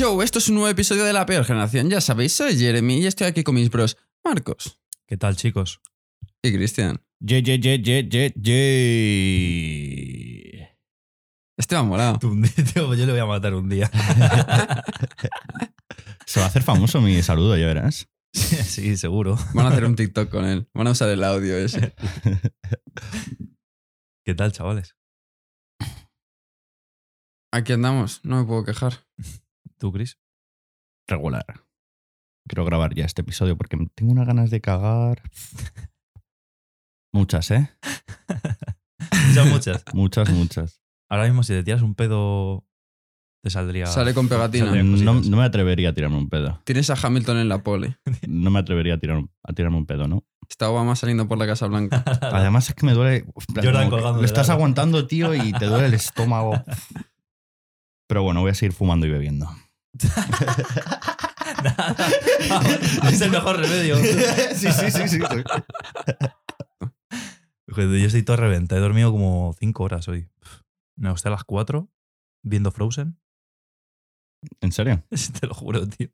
Yo, esto es un nuevo episodio de La Peor Generación. Ya sabéis, soy Jeremy y estoy aquí con mis bros Marcos ¿Qué tal, chicos? y Cristian. Ye, ye, ye, ye, ye, ye. Este molado. Día, tío, yo le voy a matar un día. Se va a hacer famoso mi saludo, ya verás. sí, seguro. Van a hacer un TikTok con él. Van a usar el audio ese. ¿Qué tal, chavales? Aquí andamos, no me puedo quejar. ¿Tú, Chris? Regular. Quiero grabar ya este episodio porque tengo unas ganas de cagar. Muchas, ¿eh? Ya muchas. Muchas, muchas. Ahora mismo, si te tiras un pedo, te saldría. Sale con pegatina. No, me atrevería a tirarme un pedo. Tienes a Hamilton en la pole. No me atrevería a, tirar, a tirarme un pedo, ¿no? Está Obama saliendo por la Casa Blanca. Además es que me duele. Jordan colgando Lo estás aguantando, tío, y te duele el estómago. Pero bueno, voy a seguir fumando y bebiendo. Nada. es el mejor remedio. sí, sí, sí, sí. Joder, Yo estoy todo reventado. He dormido como cinco horas hoy. Me acosté a las cuatro viendo Frozen. ¿En serio? Te lo juro, tío.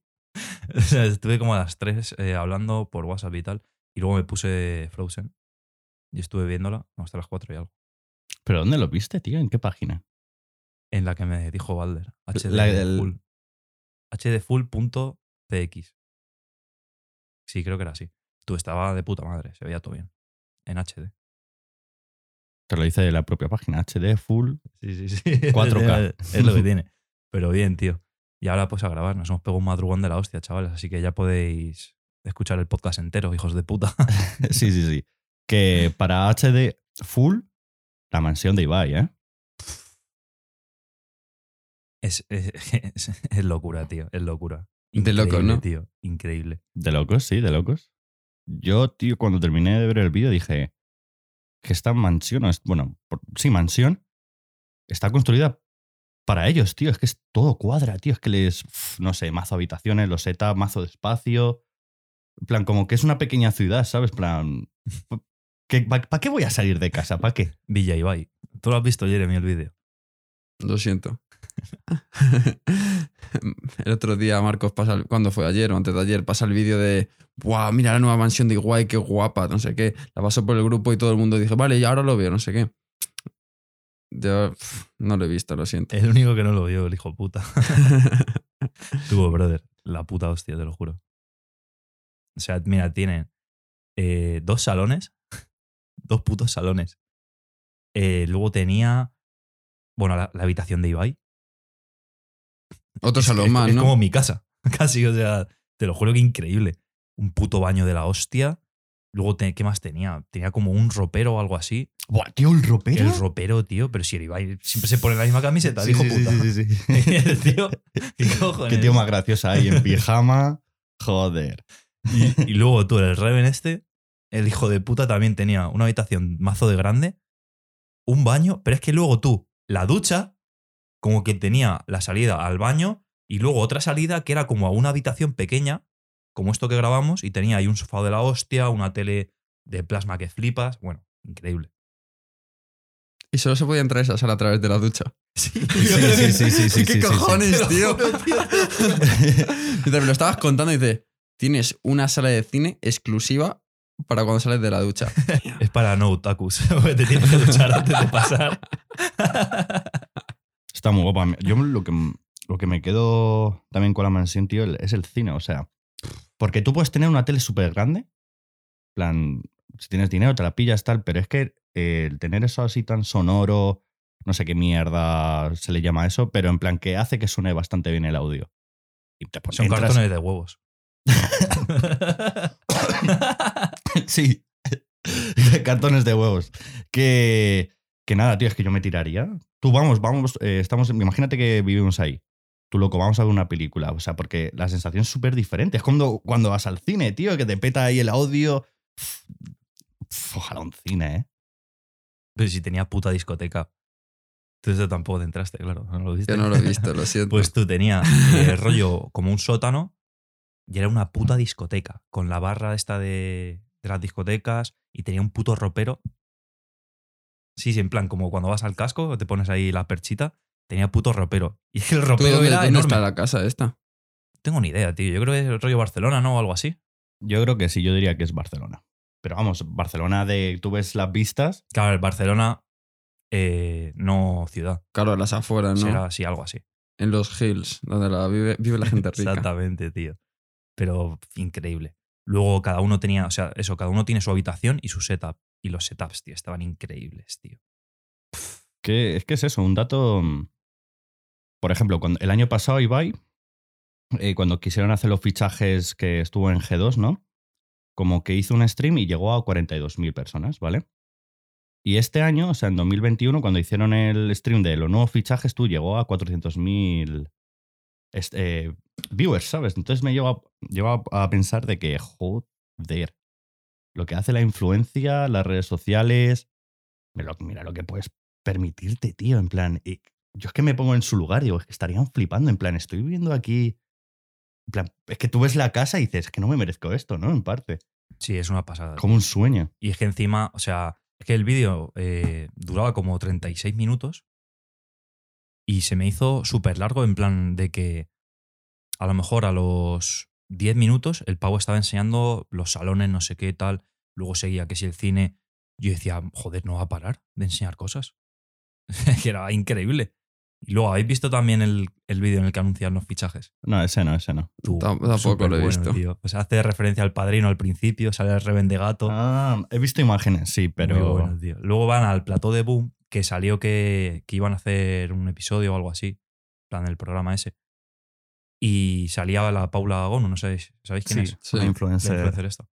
O sea, estuve como a las 3 hablando por WhatsApp y tal. Y luego me puse Frozen. Y estuve viéndola hasta las 4 y algo. ¿Pero dónde lo viste, tío? ¿En qué página? En la que me dijo Balder. HD La del-. hdfull.cx. Sí, creo que era así. Tú estaba de puta madre. Se veía todo bien. En HD. Te lo dice la propia página. HD Full. Sí, sí, sí. 4K. es lo que tiene. Pero bien, tío. Y ahora pues a grabar. Nos hemos pegado un madrugón de la hostia, chavales. Así que ya podéis escuchar el podcast entero, hijos de puta. sí, sí, sí. Que para HD Full, la mansión de Ibai, ¿eh? Es, es, es- es locura, tío. Es locura. De locos, Increíble, ¿no? tío. Increíble. De locos, sí, de locos. Yo, tío, cuando terminé de ver el vídeo dije que esta mansión, o es- bueno, por- sí, mansión, está construida para ellos, tío. Es que es todo cuadra, tío. Es que les, no sé, mazo habitaciones, los setup, mazo de espacio. En plan, como que es una pequeña ciudad, ¿sabes? En plan, ¿para qué voy a salir de casa? ¿Para qué? Villa Ibai. Tú lo has visto, Jeremy, el vídeo. Lo siento. el otro día Marcos pasa, el- cuando fue ayer o antes de ayer, pasa el vídeo de, ¡buah, mira la nueva mansión de Iguay, qué guapa! No sé qué. La pasó por el grupo y todo el mundo dijo, vale, y ahora lo veo, no sé qué. Yo no lo he visto, lo siento. El único que no lo vio, el hijo puta. Tuvo, brother. La puta hostia, te lo juro. O sea, mira, tienen eh, dos salones. dos putos salones. Eh, luego tenía. Bueno, la, la habitación de Ibai. Otro Es- salón es, más, es ¿no? como mi casa. Casi, o sea, te lo juro que increíble. Un puto baño de la hostia. Luego, ¿qué más tenía? Tenía como un ropero o algo así. Buah, tío, el ropero. El ropero, tío. Pero si el Ibai siempre se pone la misma camiseta, Sí, hijo sí, sí, puta. sí, sí, sí. el tío, ¿qué cojones? Qué tío más gracioso ahí, en pijama. Joder. Y, y luego tú, el Reven este, el hijo de puta también tenía una habitación mazo de grande, un baño, pero es que luego tú, la ducha, como que tenía la salida al baño y luego otra salida que era como a una habitación pequeña, como esto que grabamos, y tenía ahí un sofá de la hostia, una tele de plasma que flipas. Bueno, increíble. Y solo se podía entrar a esa sala a través de la ducha. Sí, sí, sí, sí, sí, ¿Qué sí, cojones, tío? me lo estabas contando y dice, tienes una sala de cine exclusiva para cuando sales de la ducha. Es para no otakus, te tienes que duchar antes de pasar. Está muy guapa. Yo lo que, lo que me quedo también con la mansión, tío, es el cine. O sea, porque tú puedes tener una tele súper grande. en plan, si tienes dinero, te la pillas tal, pero es que eh, el tener eso así tan sonoro, no sé qué mierda se le llama eso, pero en plan que hace que suene bastante bien el audio. Y te, Son entras- cartones de huevos. sí. Cartones de huevos. Que, que nada, tío, es que yo me tiraría. Tú vamos, vamos, eh, estamos, imagínate que vivimos ahí. Tú loco, vamos a ver una película. O sea, porque la sensación es súper diferente. Es cuando, cuando vas al cine, tío, que te peta ahí el audio. Uf, ojalá un cine, ¿eh? Pero si tenía puta discoteca. Tú eso tampoco te entraste, claro. ¿No lo viste? Yo no lo he visto, lo siento. Pues tú tenías eh, rollo como un sótano y era una puta discoteca con la barra esta de, de las discotecas y tenía un puto ropero. Sí, sí, en plan, como cuando vas al casco, te pones ahí la perchita, tenía puto ropero. Y el ¿Tú ropero dónde, era dónde enorme. está la casa esta? No tengo ni idea, tío. Yo creo que es el rollo Barcelona, ¿no? O algo así. Yo creo que sí, yo diría que es Barcelona. Pero vamos, Barcelona de. Tú ves las vistas. Claro, el Barcelona, eh, no ciudad. Claro, las afueras, ¿no? Será así, algo así. En los hills, donde la vive, vive la gente rica. Exactamente, tío. Pero increíble. Luego cada uno tenía, o sea, eso, cada uno tiene su habitación y su setup. Y los setups, tío, estaban increíbles, tío. Que, es que es eso, un dato. mm, Por ejemplo, cuando, el año pasado Ibai, eh, cuando quisieron hacer los fichajes que estuvo en G2, ¿no? Como que hizo un stream y llegó a 42.000 personas, ¿vale? Y este año, o sea, en 2021, cuando hicieron el stream de los nuevos fichajes, tú llegó a 400.000 est- eh, viewers, ¿sabes? Entonces me lleva, lleva a pensar de que, joder, lo que hace la influencia, las redes sociales, mira lo, que puedes permitirte, tío, en plan, y yo es que me pongo en su lugar, digo, es que estarían flipando, en plan, estoy viviendo aquí, en plan, es que tú ves la casa y dices, es que no me merezco esto, ¿no? En parte, Sí, es una pasada. como un sueño. Y es que encima, o sea, es que el vídeo eh, duraba como 36 minutos y se me hizo súper largo en plan de que a lo mejor a los 10 minutos el pavo estaba enseñando los salones, no sé qué tal, luego seguía que si el cine, yo decía, joder, no va a parar de enseñar cosas. que era increíble. Y luego, ¿habéis visto también el, el vídeo en el que anuncian los fichajes? No, ese no, ese no. Tú, Tam- tampoco lo he bueno, visto. tío. O sea, hace referencia al padrino al principio, sale el revende gato. Ah, he visto imágenes, sí, pero... Bueno, tío. Luego van al plató de Boom, que salió que, que iban a hacer un episodio o algo así, en plan el programa ese. Y salía la Paula Gono, no sabéis, ¿sabéis quién sí, es? Sí, una La influencer. influencer esta.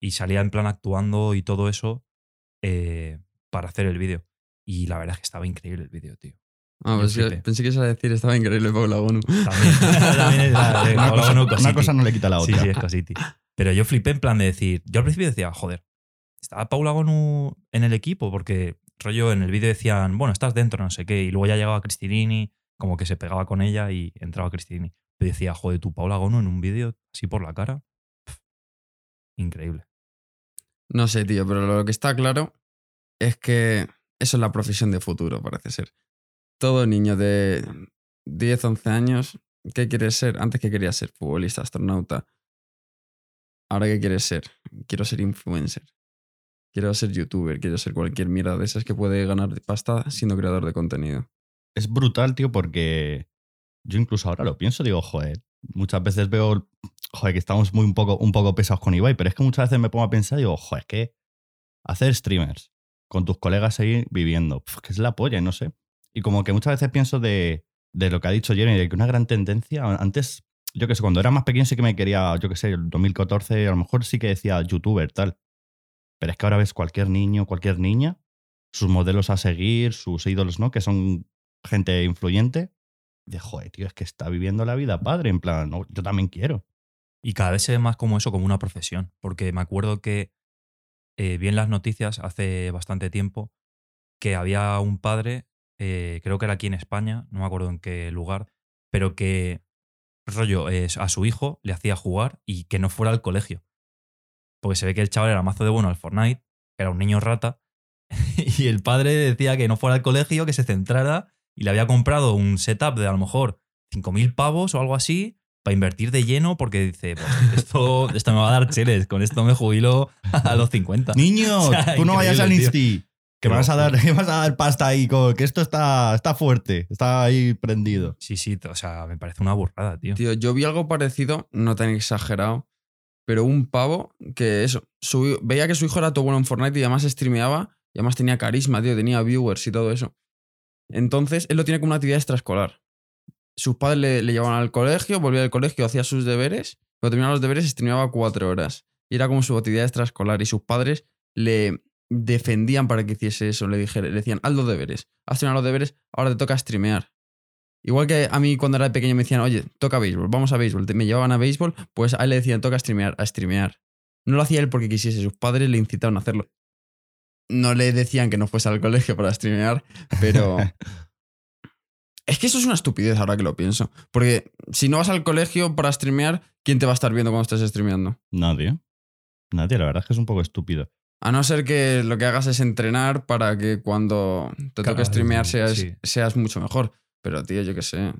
Y salía en plan actuando y todo eso eh, para hacer el vídeo. Y la verdad es que estaba increíble el vídeo, tío. Ah, Yo pues flipé. pensé que ibas a decir, estaba increíble Paula Gonu. También, también es la de Una Paula cosa, Gono una cosa no le quita la Sí, otra. sí, es cositi. Pero yo flipé en plan de decir. Yo al principio decía, joder, estaba Paula Gonu en el equipo, porque rollo en el vídeo decían, bueno, estás dentro, no sé qué. Y luego ya llegaba Cristinini, como que se pegaba con ella y entraba Cristinini. Yo decía, joder, tú, Paula Gonu en un vídeo así por la cara. Pff, increíble. No sé, tío, pero lo que está claro es que eso es la profesión de futuro, parece ser. Todo niño de 10, 11 años, ¿qué quieres ser? Antes que quería ser futbolista, astronauta. Ahora qué quieres ser? Quiero ser influencer. Quiero ser youtuber, quiero ser cualquier mierda de esas que puede ganar pasta siendo creador de contenido. es brutal, tío, porque yo incluso ahora lo pienso, digo, joder, muchas veces veo, joder, que estamos muy un poco, un poco pesados con Ibai, pero es que muchas veces me pongo a pensar, digo, joder, es que hacer streamers con tus colegas ahí viviendo, que es la polla, no sé. Y como que muchas veces pienso de, de lo que ha dicho Jeremy, de que una gran tendencia, antes, yo que sé, cuando era más pequeño sí que me quería, yo que sé, el 2014, a lo mejor sí que decía youtuber, tal. Pero es que ahora ves cualquier niño, cualquier niña, sus modelos a seguir, sus ídolos, ¿no? Que son gente influyente. De joder, tío, es que está viviendo la vida padre, en plan, yo también quiero. Y cada vez se ve más como eso, como una profesión. Porque me acuerdo que eh, vi en las noticias hace bastante tiempo que había un padre, eh, creo que era aquí en España, no me acuerdo en qué lugar, pero que rollo eh, a su hijo le hacía jugar y que no fuera al colegio. Porque se ve que el chaval era mazo de bueno al Fortnite, era un niño rata, y el padre decía que no fuera al colegio, que se centrara, y le había comprado un setup de a lo mejor 5.000 pavos o algo así, para invertir de lleno, porque dice, pues, esto, esto me va a dar cheles, con esto me jubilo a los 50. Niño, O sea, tú no vayas al. Insti. Que me vas a dar, vas a dar pasta ahí, que esto está, está fuerte, está ahí prendido. Sí, sí, o sea, me parece una burrada, tío. Tío, yo vi algo parecido, no tan exagerado, pero un pavo que eso, su- veía que su hijo era todo bueno en Fortnite y además streameaba y además tenía carisma, tío, tenía viewers y todo eso. Entonces, él lo tiene como una actividad extraescolar. Sus padres le, le llevaban al colegio, volvía del colegio, hacía sus deberes, cuando terminaba los deberes streameaba cuatro horas. Y era como su actividad extraescolar y sus padres le defendían para que hiciese eso, le, dijera, le decían, haz los deberes, has terminado los deberes, ahora te toca streamear. Igual que a mí cuando era pequeño me decían, oye, toca béisbol, vamos a béisbol. Me llevaban a béisbol, pues a él le decían, toca streamear, a streamear. No lo hacía él porque quisiese, sus padres le incitaron a hacerlo. No le decían que no fuese al colegio para streamear, pero... es que eso es una estupidez ahora que lo pienso. Porque si no vas al colegio para streamear, ¿quién te va a estar viendo cuando estés streameando? Nadie. Nadie, la verdad es que es un poco estúpido. A no ser que lo que hagas es entrenar para que cuando te toque streamear seas, sí. seas mucho mejor. Pero, tío, yo qué sé.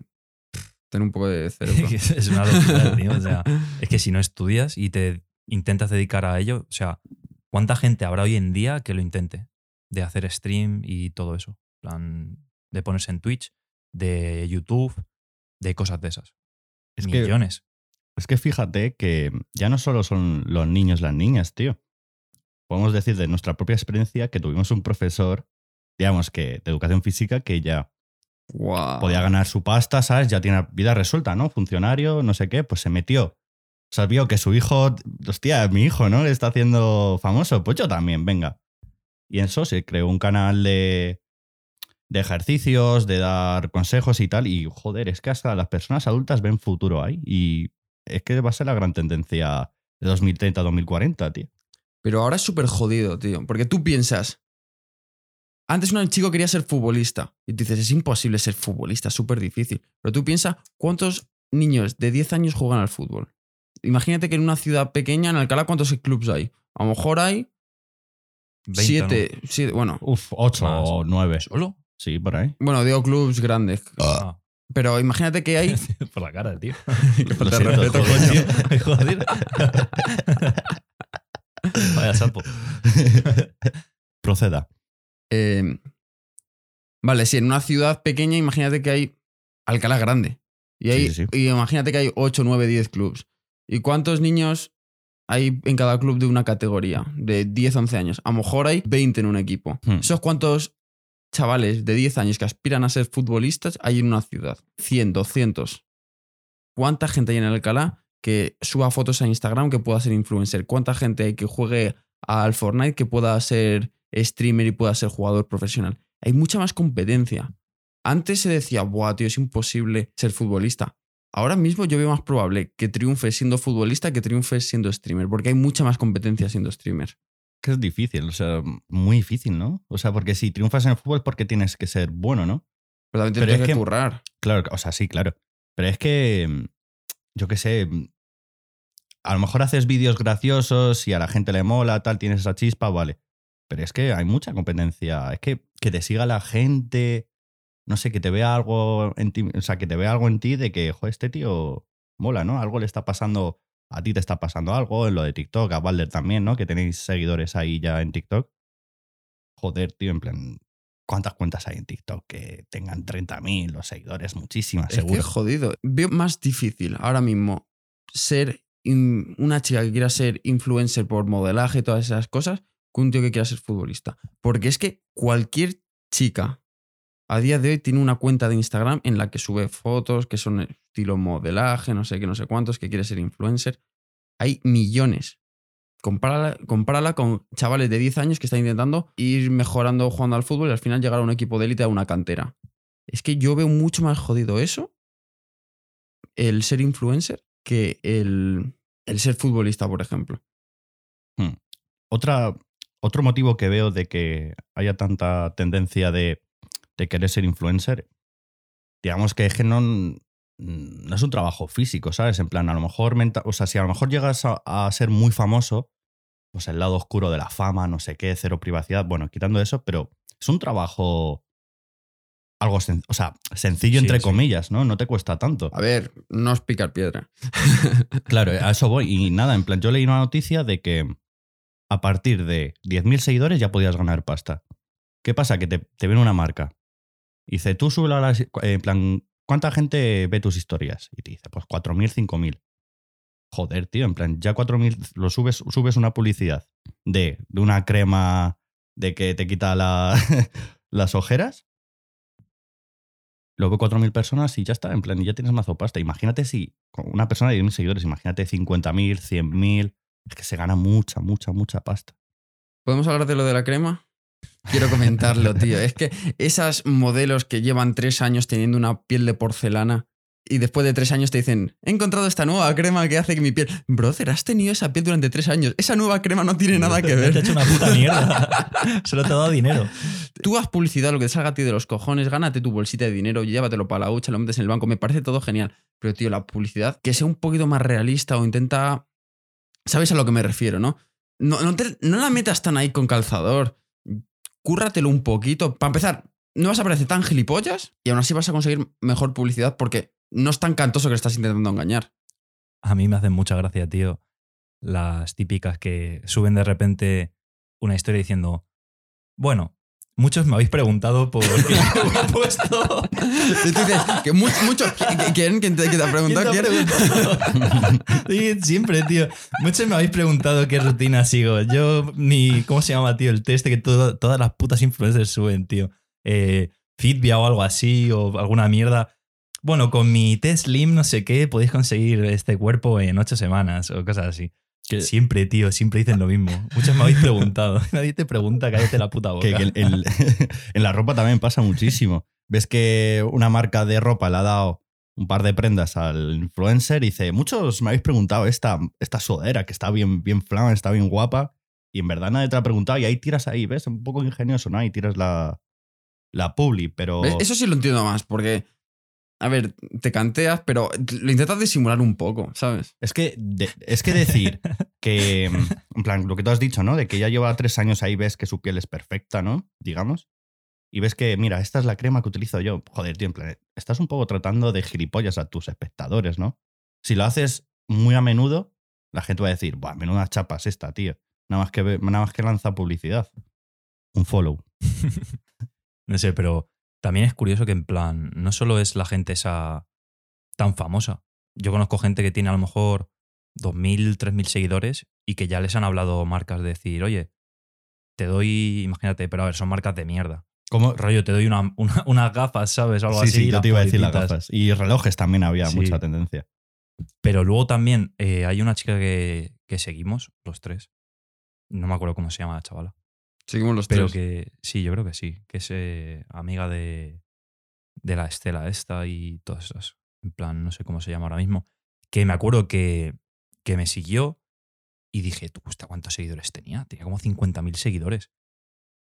Ten un poco de cerebro. es una locura, tío. O sea, es que si no estudias y te intentas dedicar a ello, o sea, ¿cuánta gente habrá hoy en día que lo intente? De hacer stream y todo eso. En plan, de ponerse en Twitch, de YouTube, de cosas de esas. Es que, Millones. es que fíjate que ya no solo son los niños las niñas, tío. Podemos decir de nuestra propia experiencia que tuvimos un profesor, digamos que de educación física, que ya podía ganar su pasta, ¿sabes? Ya tiene vida resuelta, ¿no? Funcionario, no sé qué, pues se metió. O sea, vio que su hijo, hostia, mi hijo, ¿no? Le está haciendo famoso, pues yo también, venga. Y en eso se creó un canal de, de ejercicios, de dar consejos y tal. Y joder, es que hasta las personas adultas ven futuro ahí. Y es que va a ser la gran tendencia de 2030-2040, tío. Pero ahora es súper jodido, tío. Porque tú piensas. Antes un chico quería ser futbolista. Y dices, es imposible ser futbolista, súper difícil. Pero tú piensas, ¿cuántos niños de 10 años juegan al fútbol? Imagínate que en una ciudad pequeña, en Alcalá, ¿cuántos clubs hay? A lo mejor hay 20, siete, siete- Bueno, Uf, 8 Más. o 9. ¿no? ¿Solo? Sí, por ahí. bueno, digo clubs grandes. Ah. Pero imagínate que hay. Por la cara, tío. Qué falta de siento, respeto, joder. coño. Joder. Vaya sapo. Proceda. Eh, vale, si en una ciudad pequeña, imagínate que hay Alcalá grande. Y, hay, Sí, sí, y imagínate que hay 8, 9, 10 clubs. ¿Y cuántos niños hay en cada club de una categoría? De 10, 11 años. A lo mejor hay 20 en un equipo. Hmm. ¿Esos cuántos chavales de 10 años que aspiran a ser futbolistas hay en una ciudad? 100, 200. ¿Cuánta gente hay en Alcalá que suba fotos a Instagram que pueda ser influencer? ¿Cuánta gente hay que juegue al Fortnite que pueda ser streamer y pueda ser jugador profesional? Hay mucha más competencia. Antes se decía, buah, tío, es imposible ser futbolista. Ahora mismo yo veo más probable que triunfe siendo futbolista que triunfe siendo streamer, porque hay mucha más competencia siendo streamer. Que es difícil, o sea, muy difícil, ¿no? O sea, porque si triunfas en el fútbol es porque tienes que ser bueno, ¿no? Pero también tienes es que que- currar. Claro, o sea, sí, claro. Pero es que, yo qué sé, a lo mejor haces vídeos graciosos y a la gente le mola, tal, tienes esa chispa, vale. Pero es que hay mucha competencia. Es que que te siga la gente, no sé, que te vea algo en ti, o sea, que te vea algo en ti de que, joder, este tío mola, ¿no? Algo le está pasando, a ti te está pasando algo, en lo de TikTok, a Balder también, ¿no? Que tenéis seguidores ahí ya en TikTok. Joder, tío, en plan, ¿cuántas cuentas hay en TikTok que tengan 30.000 los seguidores? Muchísimas, Es seguro. que jodido. Veo más difícil ahora mismo ser in- una chica que quiera ser influencer por modelaje y todas esas cosas que un tío que quiera ser futbolista. Porque es que cualquier chica a día de hoy tiene una cuenta de Instagram en la que sube fotos que son estilo modelaje, no sé qué, no sé cuántos, que quiere ser influencer. Hay millones. Compárala, compárala con chavales de 10 años que están intentando ir mejorando jugando al fútbol y al final llegar a un equipo de élite, a una cantera. Es que yo veo mucho más jodido eso, el ser influencer, que el, el ser futbolista, por ejemplo. Otra, otro motivo que veo de que haya tanta tendencia de, de querer ser influencer, digamos que es que no, no es un trabajo físico, ¿sabes? En plan, a lo mejor, menta- o sea, si a lo mejor llegas a, a ser muy famoso, pues el lado oscuro de la fama, no sé qué, cero privacidad, bueno, quitando eso, pero es un trabajo algo, sen- o sea, sencillo Sí, entre sí. comillas, ¿no? No te cuesta tanto. A ver, no es picar piedra. Claro, a eso voy. Y nada, en plan, yo leí una noticia de que a partir de 10.000 seguidores ya podías ganar pasta. ¿Qué pasa? Que te, te viene una marca. Dice, tú sube las. En plan, ¿cuánta gente ve tus historias? Y te dice, pues 4.000, 5.000. Joder, tío, en plan, ya 4.000, lo subes, subes una publicidad de, de una crema de que te quita la- las ojeras. Luego 4.000 personas y ya está, en plan, y ya tienes mazo pasta. Imagínate si una persona de 10.000 seguidores, imagínate 50.000, 100.000. Es que se gana mucha, mucha, mucha pasta. ¿Podemos hablar de lo de la crema? Quiero comentarlo, tío. Es que esas modelos que llevan tres años teniendo una piel de porcelana y después de tres años te dicen, he encontrado esta nueva crema que hace que mi piel... Brother, has tenido esa piel durante tres años. Esa nueva crema no tiene nada que Te ver. ha hecho una puta mierda. Solo te ha dado dinero. Tú haz publicidad, lo que te salga a ti de los cojones, gánate tu bolsita de dinero, llévatelo para la hucha, lo metes en el banco, me parece todo genial. Pero, tío, la publicidad, que sea un poquito más realista o intenta... ¿Sabes a lo que me refiero, no? No, no, te- no la metas tan ahí con calzador. Cúrratelo un poquito. Para empezar, no vas a parecer tan gilipollas y aún así vas a conseguir mejor publicidad porque no es tan cantoso que estás intentando engañar. A mí me hacen mucha gracia, tío, las típicas que suben de repente una historia diciendo, bueno, muchos me habéis preguntado por qué he puesto... Y tú dices, que mu- muchos, ¿qui- ¿quién? ¿Quién te, te ha preguntado? ¿Quién te ha preguntado? Siempre, tío. Muchos me habéis preguntado qué rutina sigo. Yo, ni. ¿Cómo se llama, tío? El test que todo- todas las putas influencers suben, tío. Eh, Fitbia o algo así, o alguna mierda. Bueno, con mi test Slim, no sé qué, podéis conseguir este cuerpo en ocho semanas o cosas así. Que- Siempre, tío, siempre dicen lo mismo. Muchos me habéis preguntado. Nadie te pregunta, cállate la puta boca. Que, que el- el- en la ropa también pasa muchísimo. Ves que una marca de ropa le ha dado un par de prendas al influencer y dice, muchos me habéis preguntado esta, esta sudadera que está bien, bien flama, está bien guapa. Y en verdad nadie te la ha preguntado y ahí tiras ahí, ¿ves? Un poco ingenioso, ¿no? Ahí tiras la, la publi, pero... ¿Ves? Eso sí lo entiendo más, porque, a ver, te canteas, pero lo intentas disimular un poco, ¿sabes? Es que, de- es que decir que, mm, en plan, lo que tú has dicho, ¿no? De que ya lleva tres años ahí, ves que su piel es perfecta, ¿no? Digamos. Y ves que, mira, esta es la crema que utilizo yo. Joder, tío, en plan, estás un poco tratando de gilipollas a tus espectadores, ¿no? Si lo haces muy a menudo, la gente va a decir, buah, menuda chapa es esta, tío. Nada más que, ve- nada más que lanza publicidad. Un follow. No sé, pero también es curioso que en plan, no solo es la gente esa tan famosa. Yo conozco gente que tiene a lo mejor 2.000, 3.000 seguidores y que ya les han hablado marcas de decir, oye, te doy, imagínate, pero a ver, son marcas de mierda. ¿Cómo? Rollo, te doy una, una- unas gafas, ¿sabes? O algo Sí, así. sí, yo te iba a decir las gafas. Y relojes también había Sí. mucha tendencia. Pero luego también eh, hay una chica que, que seguimos, los tres. No me acuerdo cómo se llama la chavala. Seguimos los Pero tres. que sí, yo creo que sí. Que es eh, amiga de, de la Estela esta y todas esas. En plan, no sé cómo se llama ahora mismo. Que me acuerdo que, que me siguió y dije, ¿tú hostia, cuántos seguidores tenía? Tenía como 50.000 seguidores.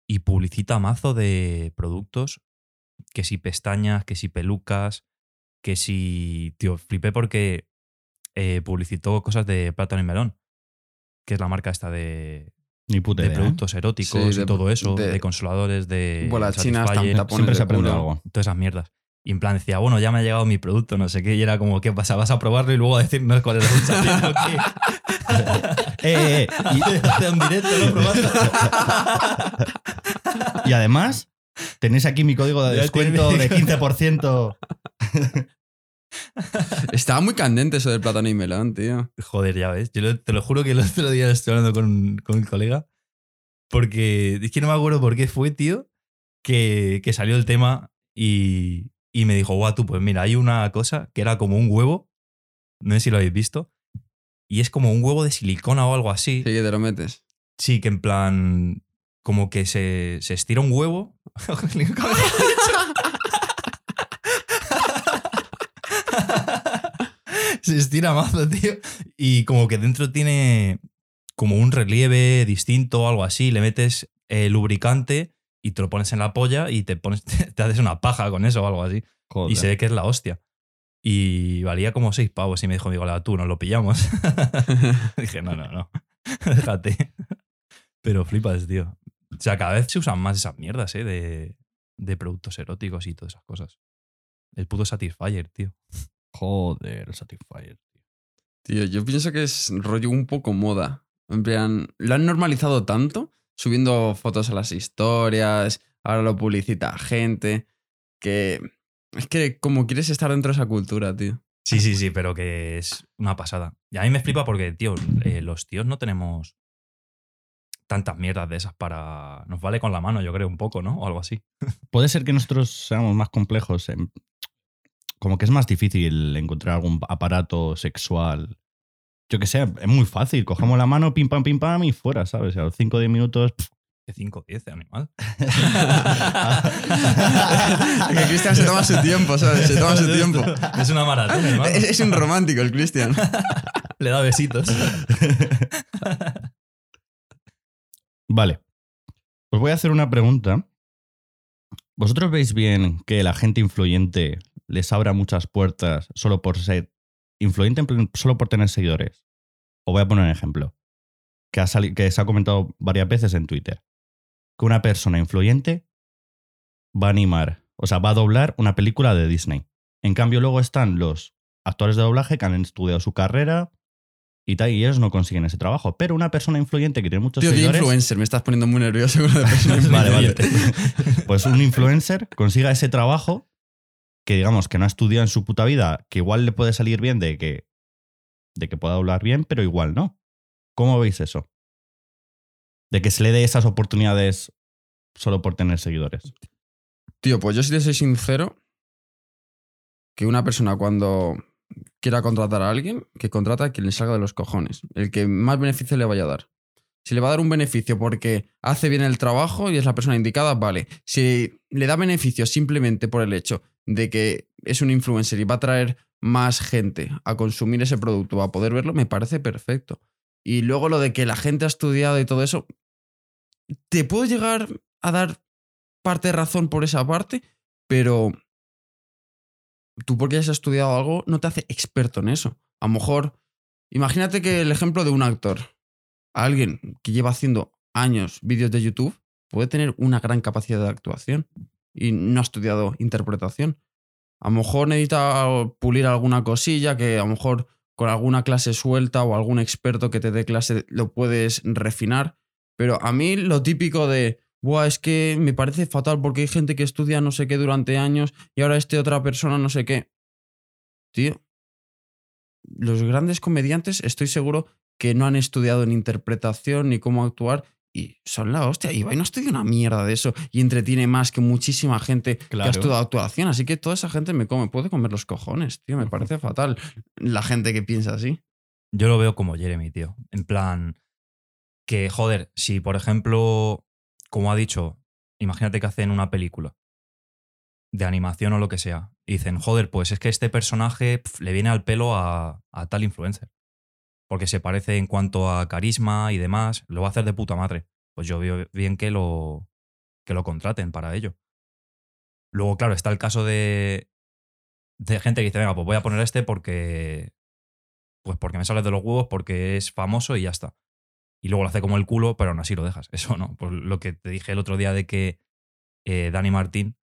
Y publicita mazo de productos, que si pestañas, que si pelucas, que si... Tío, flipé porque eh, publicitó cosas de Plátano y Melón, que es la marca esta de, Ni puta de idea. ¿eh? productos eróticos Sí, de- y todo eso, de, de- consoladores, de tam- tapones Siempre de se aprende algo. todas esas mierdas. Y en plan decía, bueno, ya me ha llegado mi producto, no sé qué, y era como, ¿qué pasa? ¿Vas a probarlo y luego a decirnos cuál es la sensación o qué? Eh, eh, eh, y- Hace un directo, ¿no? Probando. Y además, tenéis aquí mi código de descuento de 15%. Estaba muy candente eso del plátano y melón, tío. Joder, ya ves. Yo lo- te lo juro que el otro día estoy hablando con, con un colega. Porque es que no me acuerdo por qué fue, tío, que, que salió el tema y, y me dijo, guau, tú, pues mira, hay una cosa que era como un huevo. No sé si lo habéis visto. Y es como un huevo de silicona o algo así. Sí, que te lo metes. Sí, que en plan. Como que se, se estira un huevo. se estira mazo, tío. Y como que dentro tiene como un relieve distinto o algo así. Le metes eh, lubricante y te lo pones en la polla y te, pones, te haces una paja con eso o algo así. Joder. Y se ve que es la hostia. Y valía como seis pavos y me dijo mi colega, tú, nos lo pillamos. Dije, no, no, no. Déjate. Pero flipas, tío. O sea, cada vez se usan más esas mierdas, ¿eh? De, de productos eróticos y todas esas cosas. El puto Satisfyer, tío. Joder, Satisfyer. Tío, yo pienso que es rollo un poco moda. En plan, lo han normalizado tanto, subiendo fotos a las historias, ahora lo publicita gente, que es que como quieres estar dentro de esa cultura, tío. Sí, sí, sí, pero que es una pasada. Y a mí me flipa porque, tío, eh, los tíos no tenemos tantas mierdas de esas para... Nos vale con la mano, yo creo, un poco, ¿no? O algo así. Puede ser que nosotros seamos más complejos. en- Como que es más difícil encontrar algún aparato sexual. Yo que sé, es muy fácil. Cogemos la mano, pim pam, pim pam y fuera, ¿sabes? Y a los 5 o 10 minutos. pff, Que 5 10 animal. que Cristian se toma su tiempo, ¿sabes? Se toma su tiempo. Es una maratón, hermano. Es, es un romántico el Cristian. Le da besitos. Vale. Os voy a hacer una pregunta. ¿Vosotros veis bien que la gente influyente les abra muchas puertas solo por ser influyente, solo por tener seguidores? Os voy a poner un ejemplo que, ha que se ha comentado varias veces en Twitter. Que una persona influyente va a animar, o sea, va a doblar una película de Disney. En cambio, luego están los actores de doblaje que han estudiado su carrera y tal, y ellos no consiguen ese trabajo. Pero una persona influyente que tiene muchos Tío, de seguidores. influencer, me estás poniendo muy nervioso con de persona Vale, vale. Pues un influencer consiga ese trabajo que digamos que no ha estudiado en su puta vida, que igual le puede salir bien de que, de que pueda hablar bien, pero igual no. ¿Cómo veis eso? De que se le dé esas oportunidades solo por tener seguidores. Tío, pues yo si te soy sincero, que una persona cuando quiera contratar a alguien, que contrata a quien le salga de los cojones, el que más beneficio le vaya a dar. Si le va a dar un beneficio porque hace bien el trabajo y es la persona indicada, vale. Si le da beneficio simplemente por el hecho de que es un influencer y va a traer más gente a consumir ese producto, a poder verlo, me parece perfecto. Y luego lo de que la gente ha estudiado y todo eso, te puedo llegar a dar parte de razón por esa parte, pero tú porque hayas estudiado algo no te hace experto en eso. A lo mejor, imagínate que el ejemplo de un actor, alguien que lleva haciendo años vídeos de YouTube, puede tener una gran capacidad de actuación y no ha estudiado interpretación. A lo mejor necesita pulir alguna cosilla que a lo mejor con alguna clase suelta o algún experto que te dé clase lo puedes refinar. Pero a mí lo típico de, Buah, es que me parece fatal porque hay gente que estudia no sé qué durante años y ahora este otra persona no sé qué. Tío, los grandes comediantes estoy seguro que no han estudiado en interpretación ni cómo actuar y son la hostia. Ibai no estudia una mierda de eso y entretiene más que muchísima gente que ha estudiado actuación. Así que toda esa gente me come, puede comer los cojones, tío. Me parece fatal la gente que piensa así. Yo lo veo como Jeremy, tío. En plan, que joder, si por ejemplo, como ha dicho, imagínate que hacen una película de animación o lo que sea, y dicen, joder, pues es que este personaje le viene al pelo a, a tal influencer. Porque se parece en cuanto a carisma y demás, lo va a hacer de puta madre. Pues yo veo bien que lo, que lo contraten para ello. Luego, claro, está el caso de, de gente que dice, venga, pues voy a poner este porque pues porque me sale de los huevos, porque es famoso y ya está. Y luego lo hace como el culo, pero aún así lo dejas. Eso no. Pues lo que te dije el otro día de que eh, Dani Martín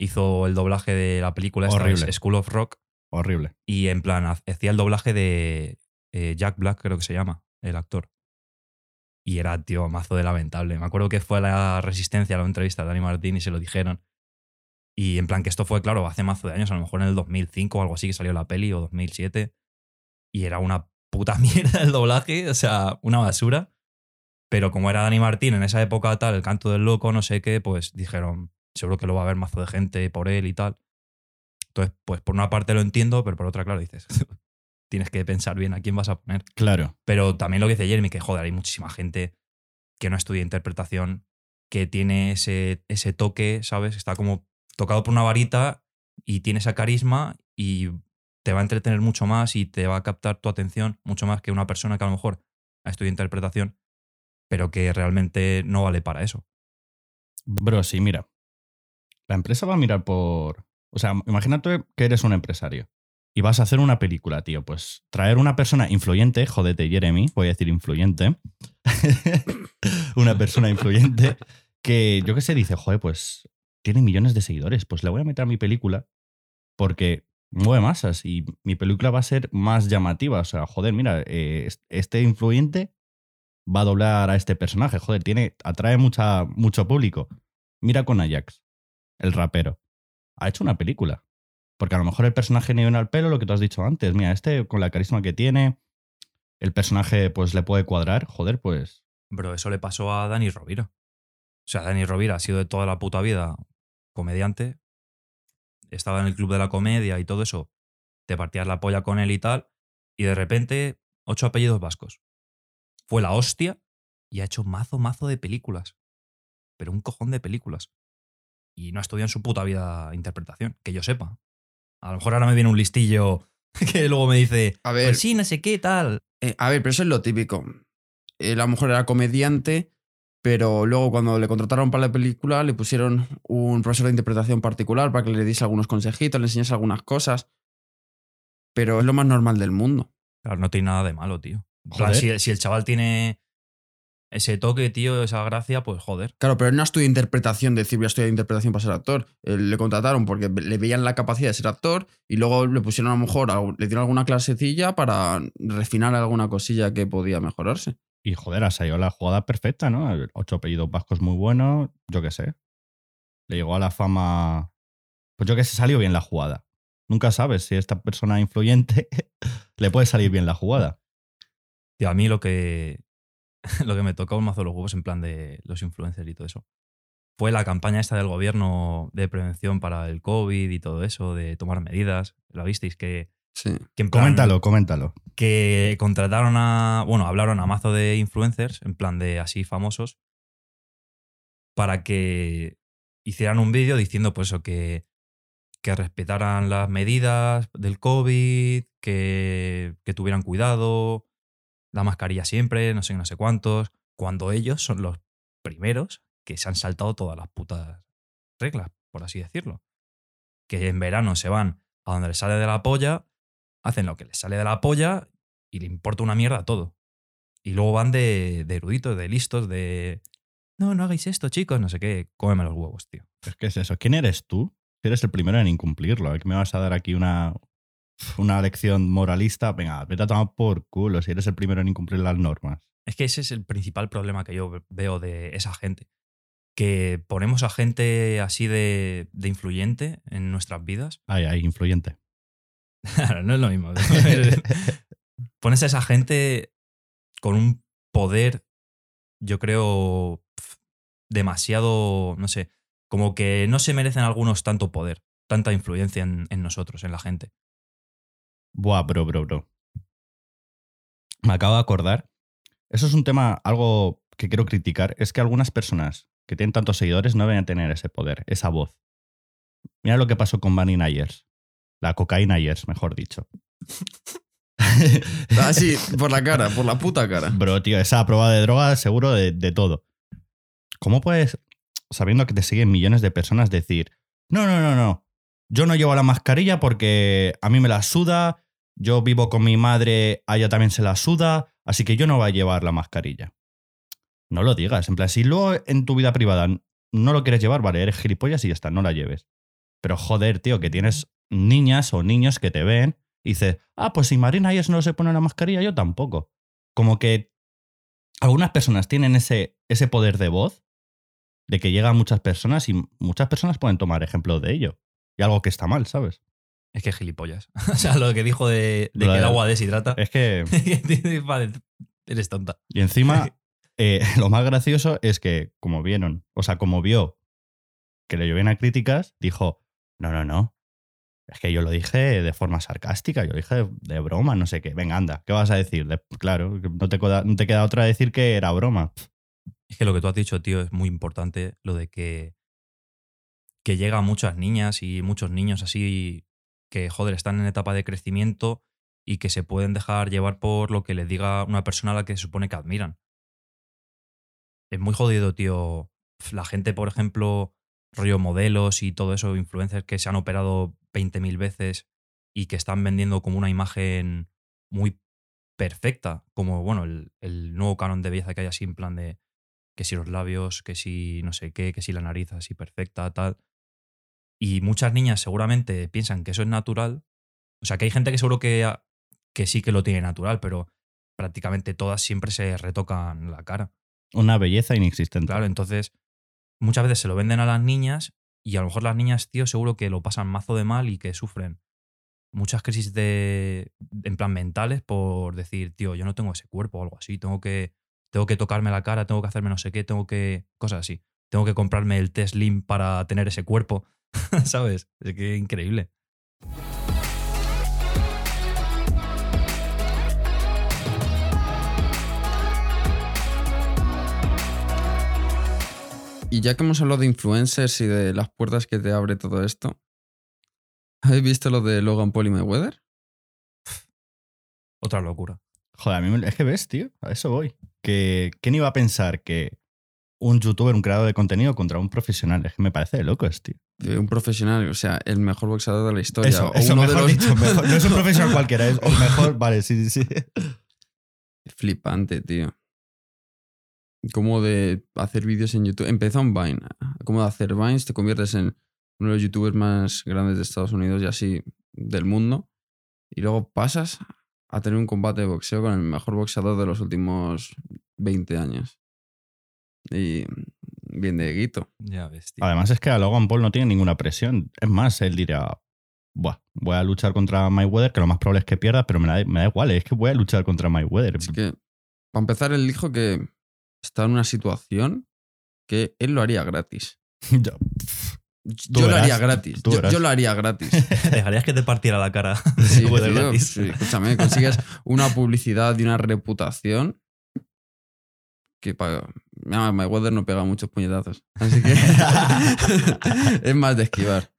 hizo el doblaje de la película Horrible. School of Rock Horrible. y en plan ha- hacía el doblaje de eh, Jack Black, creo que se llama, el actor. Y era, tío, mazo de lamentable. Me acuerdo que fue a la Resistencia a la entrevista de Dani Martín y se lo dijeron. Y en plan que esto fue, claro, hace mazo de años, a lo mejor en el 2005 o algo así que salió la peli, o 2007. Y era una puta mierda el doblaje, o sea, una basura. Pero como era Dani Martín en esa época tal, el canto del loco, no sé qué, pues dijeron, seguro que lo va a ver mazo de gente por él y tal. Entonces, pues por una parte lo entiendo, pero por otra, claro, dices, tienes que pensar bien a quién vas a poner. Claro. Pero también lo que dice Jeremy, que joder, hay muchísima gente que no estudia interpretación, que tiene ese, ese toque, ¿sabes? Está como tocado por una varita y tiene esa carisma y te va a entretener mucho más y te va a captar tu atención mucho más que una persona que a lo mejor ha estudiado interpretación, pero que realmente no vale para eso. Bro, sí, mira. La empresa va a mirar por. O sea, imagínate que eres un empresario y vas a hacer una película, tío. Pues traer una persona influyente, jodete, Jeremy, voy a decir influyente. una persona influyente que, yo qué sé, dice, joder, pues tiene millones de seguidores. Pues le voy a meter a mi película porque mueve masas y mi película va a ser más llamativa. O sea, joder, mira, eh, es- este influyente va a doblar a este personaje. Joder, tiene, atrae mucha, mucho público. Mira con Ajax, el rapero. Ha hecho una película. Porque a lo mejor el personaje ni viene al pelo, lo que tú has dicho antes. Mira, este con la carisma que tiene, el personaje pues le puede cuadrar. Joder, pues. Bro, eso le pasó a Dani Rovira. O sea, Dani Rovira ha sido de toda la puta vida comediante. Estaba en el club de la comedia y todo eso. Te partías la polla con él y tal. Y de repente, ocho apellidos vascos. Fue la hostia y ha hecho mazo, mazo de películas. Pero un cojón de películas. Y no ha estudiado en su puta vida interpretación, que yo sepa. A lo mejor ahora me viene un listillo que luego me dice, A ver, pues sí, no sé qué, tal. Eh, a ver, pero eso es lo típico. Eh, la mujer era comediante, pero luego cuando le contrataron para la película le pusieron un profesor de interpretación particular para que le diese algunos consejitos, le enseñase algunas cosas. Pero es lo más normal del mundo. Claro, no tiene nada de malo, tío. Joder. si, si el chaval tiene ese toque, tío, esa gracia, pues joder. Claro, pero no estudió interpretación, decir voy a estudiar interpretación para ser actor. Le contrataron porque le veían la capacidad de ser actor y luego le pusieron a lo mejor, le dieron alguna clasecilla para refinar alguna cosilla que podía mejorarse. Y joder, ha salido la jugada perfecta, ¿no? Ocho apellidos vascos muy buenos, yo qué sé. Le llegó a la fama. Pues yo que sé, salió bien la jugada. Nunca sabes si esta persona influyente le puede salir bien la jugada. Tío, a mí lo que, lo que me tocó un mazo los huevos en plan de los influencers y todo eso fue la campaña esta del gobierno de prevención para el COVID y todo eso, de tomar medidas. ¿La visteis? Que, Sí. que en plan- Coméntalo, coméntalo. que contrataron a. Bueno, hablaron a mazo de influencers, en plan de así famosos, para que hicieran un vídeo diciendo, pues eso, que, que respetaran las medidas del COVID, que, que tuvieran cuidado, la mascarilla siempre, no sé, qué, no sé cuántos, cuando ellos son los primeros que se han saltado todas las putas reglas, por así decirlo. Que en verano se van a donde les sale de la polla, hacen lo que les sale de la polla y le importa una mierda todo. Y luego van de, de eruditos, de listos, de. No, no hagáis esto, chicos, no sé qué. Cómeme los huevos, tío. Es que es eso. ¿Quién eres tú? Si eres el primero en incumplirlo. ¿eh? ¿Que me vas a dar aquí una, una lección moralista? Venga, vete a tomar por culo si eres el primero en incumplir las normas. Es que ese es el principal problema que yo veo de esa gente. Que ponemos a gente así de, de influyente en nuestras vidas. Ay, ay, influyente. Claro, no es lo mismo. Pones a esa gente con un poder, yo creo, demasiado, no sé, como que no se merecen algunos tanto poder, tanta influencia en, en nosotros, en la gente. Buah, bro, bro, bro. Me acabo de acordar. Eso es un tema, algo que quiero criticar. Es que algunas personas que tienen tantos seguidores no deben tener ese poder, esa voz. Mira lo que pasó con Bunny Nyers. La cocaína Nyers, mejor dicho. Así, por la cara, por la puta cara. Bro, tío, esa prueba de droga seguro de, de todo. ¿Cómo puedes, sabiendo que te siguen millones de personas, decir, no, no, no, no, yo no llevo la mascarilla porque a mí me la suda, yo vivo con mi madre, a ella también se la suda, así que yo no voy a llevar la mascarilla? No lo digas, en plan, si luego en tu vida privada no lo quieres llevar, vale, eres gilipollas y ya está, no la lleves. Pero joder, tío, que tienes niñas o niños que te ven y dices, ah, pues si Marina ellos no se pone la mascarilla, yo tampoco. Como que algunas personas tienen ese, ese poder de voz de que llega a muchas personas y muchas personas pueden tomar ejemplo de ello. Y algo que está mal, ¿sabes? Es que gilipollas. o sea, lo que dijo de, que el agua deshidrata. Es que... Vale, Eres tonta. Y encima, eh, lo más gracioso es que, como vieron, o sea, como vio que le llovían a críticas, dijo, no, no, no. Es que yo lo dije de forma sarcástica, yo lo dije de, broma, no sé qué. Venga, anda, ¿qué vas a decir? De- claro, no te, queda, no te queda otra decir que era broma. Es que lo que tú has dicho, tío, es muy importante, lo de que, que llega a muchas niñas y muchos niños así que, joder, están en etapa de crecimiento y que se pueden dejar llevar por lo que les diga una persona a la que se supone que admiran. Es muy jodido, tío. La gente, por ejemplo, rollo modelos y todo eso, influencers que se han operado 20.000 veces y que están vendiendo como una imagen muy perfecta, como, bueno, el, el nuevo canon de belleza que hay así en plan de que si los labios, que si no sé qué, que si la nariz así perfecta, tal. Y muchas niñas seguramente piensan que eso es natural. O sea, que hay gente que seguro que, que sí que lo tiene natural, pero prácticamente todas siempre se retocan la cara. Una belleza inexistente. Claro, entonces muchas veces se lo venden a las niñas y a lo mejor las niñas, tío, seguro que lo pasan mazo de mal y que sufren muchas crisis de, en plan mentales por decir, tío, yo no tengo ese cuerpo o algo así, tengo que, tengo que tocarme la cara, tengo que hacerme no sé qué, tengo que, cosas así. Tengo que comprarme el test Slim para tener ese cuerpo, ¿sabes? Es que increíble. Y ya que hemos hablado de influencers y de las puertas que te abre todo esto, ¿habéis visto lo de Logan Paul y Mayweather? Otra locura. Joder, a mí me- es que ves, tío, a eso voy. Que, ¿Quién iba a pensar que un youtuber, un creador de contenido contra un profesional? Es que me parece de locos, tío. Un profesional, o sea, el mejor boxeador de la historia. Eso, o eso uno mejor de los... dicho, mejor- no es un profesional cualquiera, es el mejor. Vale, sí, sí, sí. Flipante, tío. Cómo de hacer vídeos en YouTube. Empezó en Vine. Cómo de hacer Vines, te conviertes en uno de los youtubers más grandes de Estados Unidos y así del mundo. Y luego pasas a tener un combate de boxeo con el mejor boxeador de los últimos 20 años. Y bien de guito. Ya ves, tío. Además es que a Logan Paul no tiene ninguna presión. Es más, él dirá, Buah, voy a luchar contra Mayweather, que lo más probable es que pierda, pero me da, me da igual, es que voy a luchar contra Mayweather. Así que, para empezar, él dijo que está en una situación que él lo haría gratis. Tú Yo lo haría gratis. Yo, yo lo haría gratis. Dejarías que te partiera la cara. Sí, tío, gratis. sí, escúchame, consigues una publicidad y una reputación que para Mayweather no pega muchos puñetazos. Así que es más de esquivar.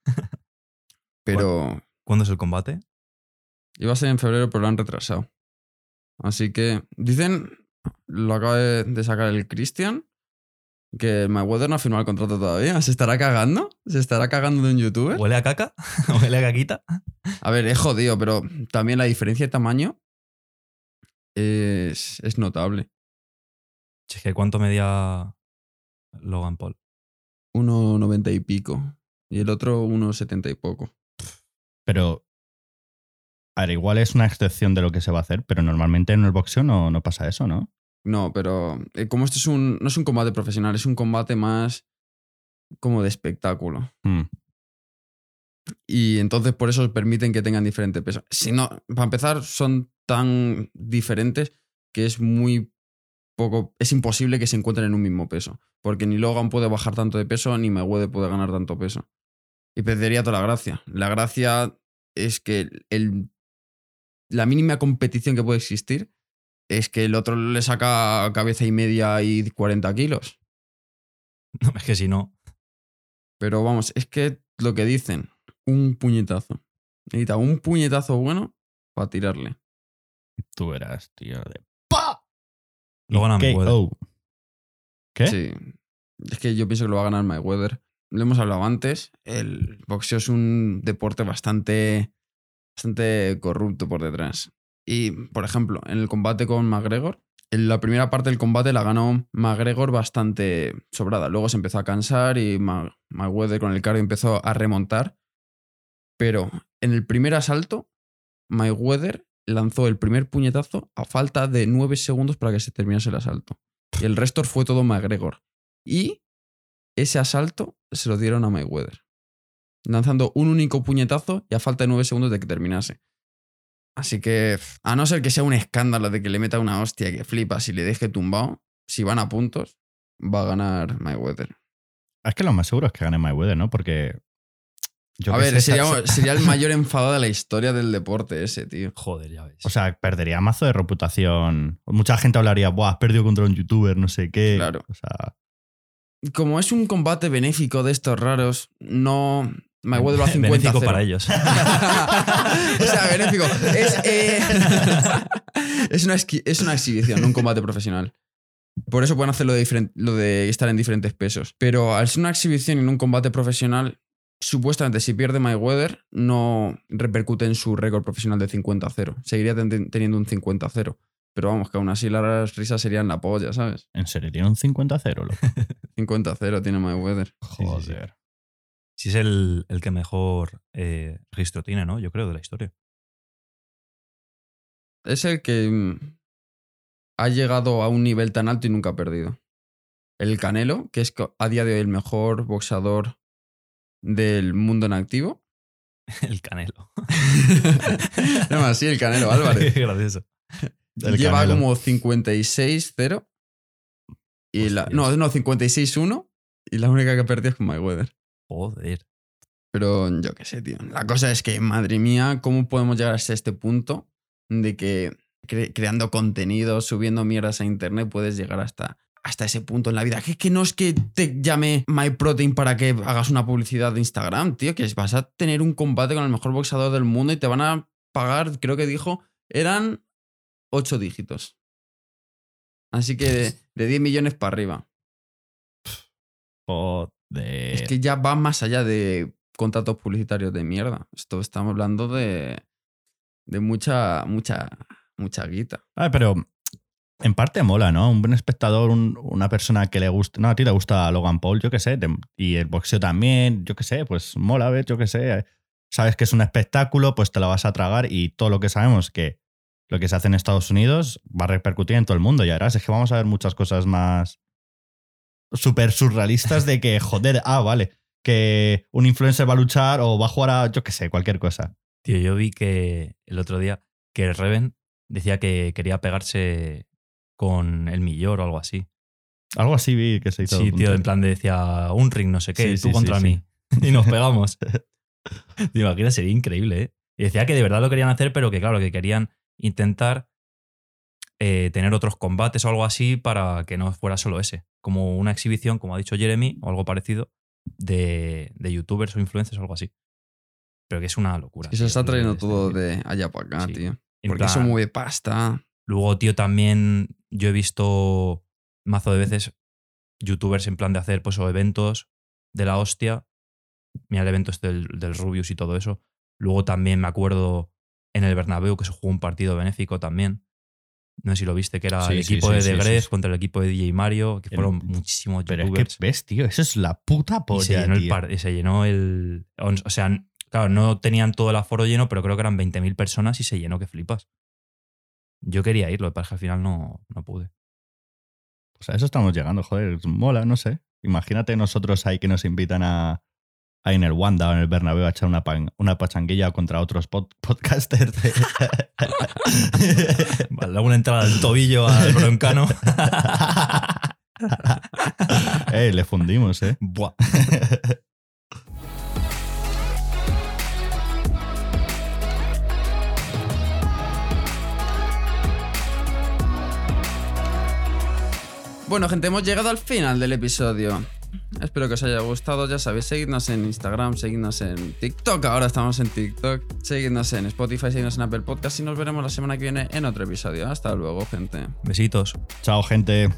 Pero ¿Cuándo es el combate? iba a ser en febrero, pero lo han retrasado. Así que dicen, lo acaba de, de sacar el Christian, que Mayweather no ha firmado el contrato todavía. ¿Se estará cagando? ¿Se estará cagando de un youtuber? ¿Huele a caca? ¿Huele a caquita? A ver, es jodido, pero también la diferencia de tamaño es, es notable. Es que ¿cuánto medía Logan Paul? 1,90 y pico. Y el otro 1,70 y poco. Pero, a ver, igual es una excepción de lo que se va a hacer, pero normalmente en el boxeo no, no pasa eso, ¿no? No, pero eh, como esto es un, no es un combate profesional, es un combate más como de espectáculo. Hmm. Y entonces por eso permiten que tengan diferente peso. Si no, para empezar, son tan diferentes que es muy poco. Es imposible que se encuentren en un mismo peso. Porque ni Logan puede bajar tanto de peso, ni Mayweather puede ganar tanto peso. Y perdería toda la gracia. La gracia es que el, la mínima competición que puede existir es que el otro le saca cabeza y media y 40 kilos. No, es que si no. Pero vamos, es que lo que dicen, un puñetazo. Necesita un puñetazo bueno para tirarle. Tú verás, tío. De ¡Pa! Lo gana Mayweather. KO. ¿Qué? Sí. Es que yo pienso que lo va a ganar Mayweather. Lo hemos hablado antes. El boxeo es un deporte bastante, bastante corrupto por detrás. Y, por ejemplo, en el combate con McGregor, en la primera parte del combate la ganó McGregor bastante sobrada. Luego se empezó a cansar y Ma- Mayweather con el cardio empezó a remontar. Pero en el primer asalto, Mayweather lanzó el primer puñetazo a falta de 9 segundos para que se terminase el asalto. Y el resto fue todo McGregor. Y ese asalto se lo dieron a Mayweather. Lanzando un único puñetazo y a falta de 9 segundos de que terminase. Así que, a no ser que sea un escándalo de que le meta una hostia que flipas y le deje tumbado, si van a puntos, va a ganar Mayweather. Es que lo más seguro es que gane Mayweather, ¿no? Porque. yo a ver, sé, sería, el mayor enfado de la historia del deporte ese, tío. Joder, ya ves. O sea, perdería mazo de reputación. Mucha gente hablaría, Buah, has perdido contra un youtuber, no sé qué. Claro. O sea, Como es un combate benéfico de estos raros, no. Mayweather va a 50 Benéfico para ellos. o sea, benéfico. Es, eh, es, una es una exhibición, no un combate profesional. Por eso pueden hacer lo de, lo de estar en diferentes pesos. Pero al ser una exhibición y no un combate profesional, supuestamente si pierde Mayweather, no repercute en su récord profesional de 50-0. Seguiría ten- teniendo un 50-0. Pero vamos, que aún así las risas serían la polla, ¿sabes? ¿en serio tiene un 50-0, loco? 50-0 tiene Mayweather. sí, sí. Es el, el que mejor eh, registro tiene, ¿no? Yo creo, de la historia. Es el que mm, ha llegado a un nivel tan alto y nunca ha perdido. El Canelo, que es a día de hoy el mejor boxeador del mundo en activo. El Canelo. no más, sí, el Canelo Álvarez. Qué gracioso. El Lleva Canelo. como 56-0. Y la, no, no, 56-1. Y la única que ha perdido es con Mayweather. Joder. Pero yo qué sé, tío. La cosa es que, madre mía, ¿cómo podemos llegar hasta este punto de que cre- creando contenido, subiendo mierdas a internet, puedes llegar hasta, hasta ese punto en la vida? Que es que no es que te llame MyProtein para que hagas una publicidad de Instagram, tío, que vas a tener un combate con el mejor boxeador del mundo y te van a pagar, creo que dijo, eran 8 dígitos. Así que de, de 10 millones para arriba. Joder. Es que ya va más allá de contratos publicitarios de mierda. Esto estamos hablando de, de mucha, mucha, mucha guita. Ah, pero en parte mola, ¿no? Un buen espectador, un- una persona que le gusta. No, a ti le gusta Logan Paul, yo qué sé. te- y el boxeo también, yo qué sé, pues mola, ¿ves? Yo qué sé. Sabes que es un espectáculo, pues te lo vas a tragar y todo lo que sabemos que lo que se hace en Estados Unidos va a repercutir en todo el mundo. Ya verás, es que vamos a ver muchas cosas más súper surrealistas de que, joder, ah, vale, que un influencer va a luchar o va a jugar a, yo qué sé, cualquier cosa. Tío, yo vi que el otro día que Reven decía que quería pegarse con el Millor o algo así. Algo así vi que se hizo. Sí, tío, en plan de decía un ring, no sé qué, Sí, tú sí, contra sí, mí. Y nos pegamos. Te imaginas, sería increíble, ¿eh? Y decía que de verdad lo querían hacer, pero que claro, que querían intentar eh, tener otros combates o algo así para que no fuera solo ese. Como una exhibición, como ha dicho Jeremy, o algo parecido, de, de youtubers o influencers o algo así. Pero que es una locura. Y se tío, está trayendo todo de allá para acá, Sí. tío. Porque eso mueve pasta. Luego, tío, también yo he visto mazo de veces youtubers en plan de hacer pues o eventos de la hostia. Mira el evento este del, del Rubius y todo eso. Luego también me acuerdo en el Bernabéu que se jugó un partido benéfico también. No sé si lo viste, que era Sí, el sí, equipo sí, de sí. contra el equipo de DJ Mario, que El- fueron muchísimos Pero es que ves, tío, eso es la puta y se polla, llenó, tío. y se llenó el. O sea, claro, no tenían todo el aforo lleno, pero creo que eran 20.000 personas y se llenó que flipas. Yo quería ir, lo que pasa es que al final no, no pude. Pues a eso estamos llegando, joder, mola, no sé. Imagínate nosotros ahí que nos invitan a, a en el Wanda o en el Bernabéu a echar una, pan- una pachanguilla contra otros pod- podcasters. de- Vale, una entrada del tobillo al broncano. eh, le fundimos, eh. Buah. Bueno, gente, hemos llegado al final del episodio. Espero que os haya gustado. Ya sabéis, seguidnos en Instagram, seguidnos en TikTok. Ahora estamos en TikTok. Seguidnos en Spotify, seguidnos en Apple Podcast y nos veremos la semana que viene en otro episodio. Hasta luego, gente. Besitos. Chao, gente.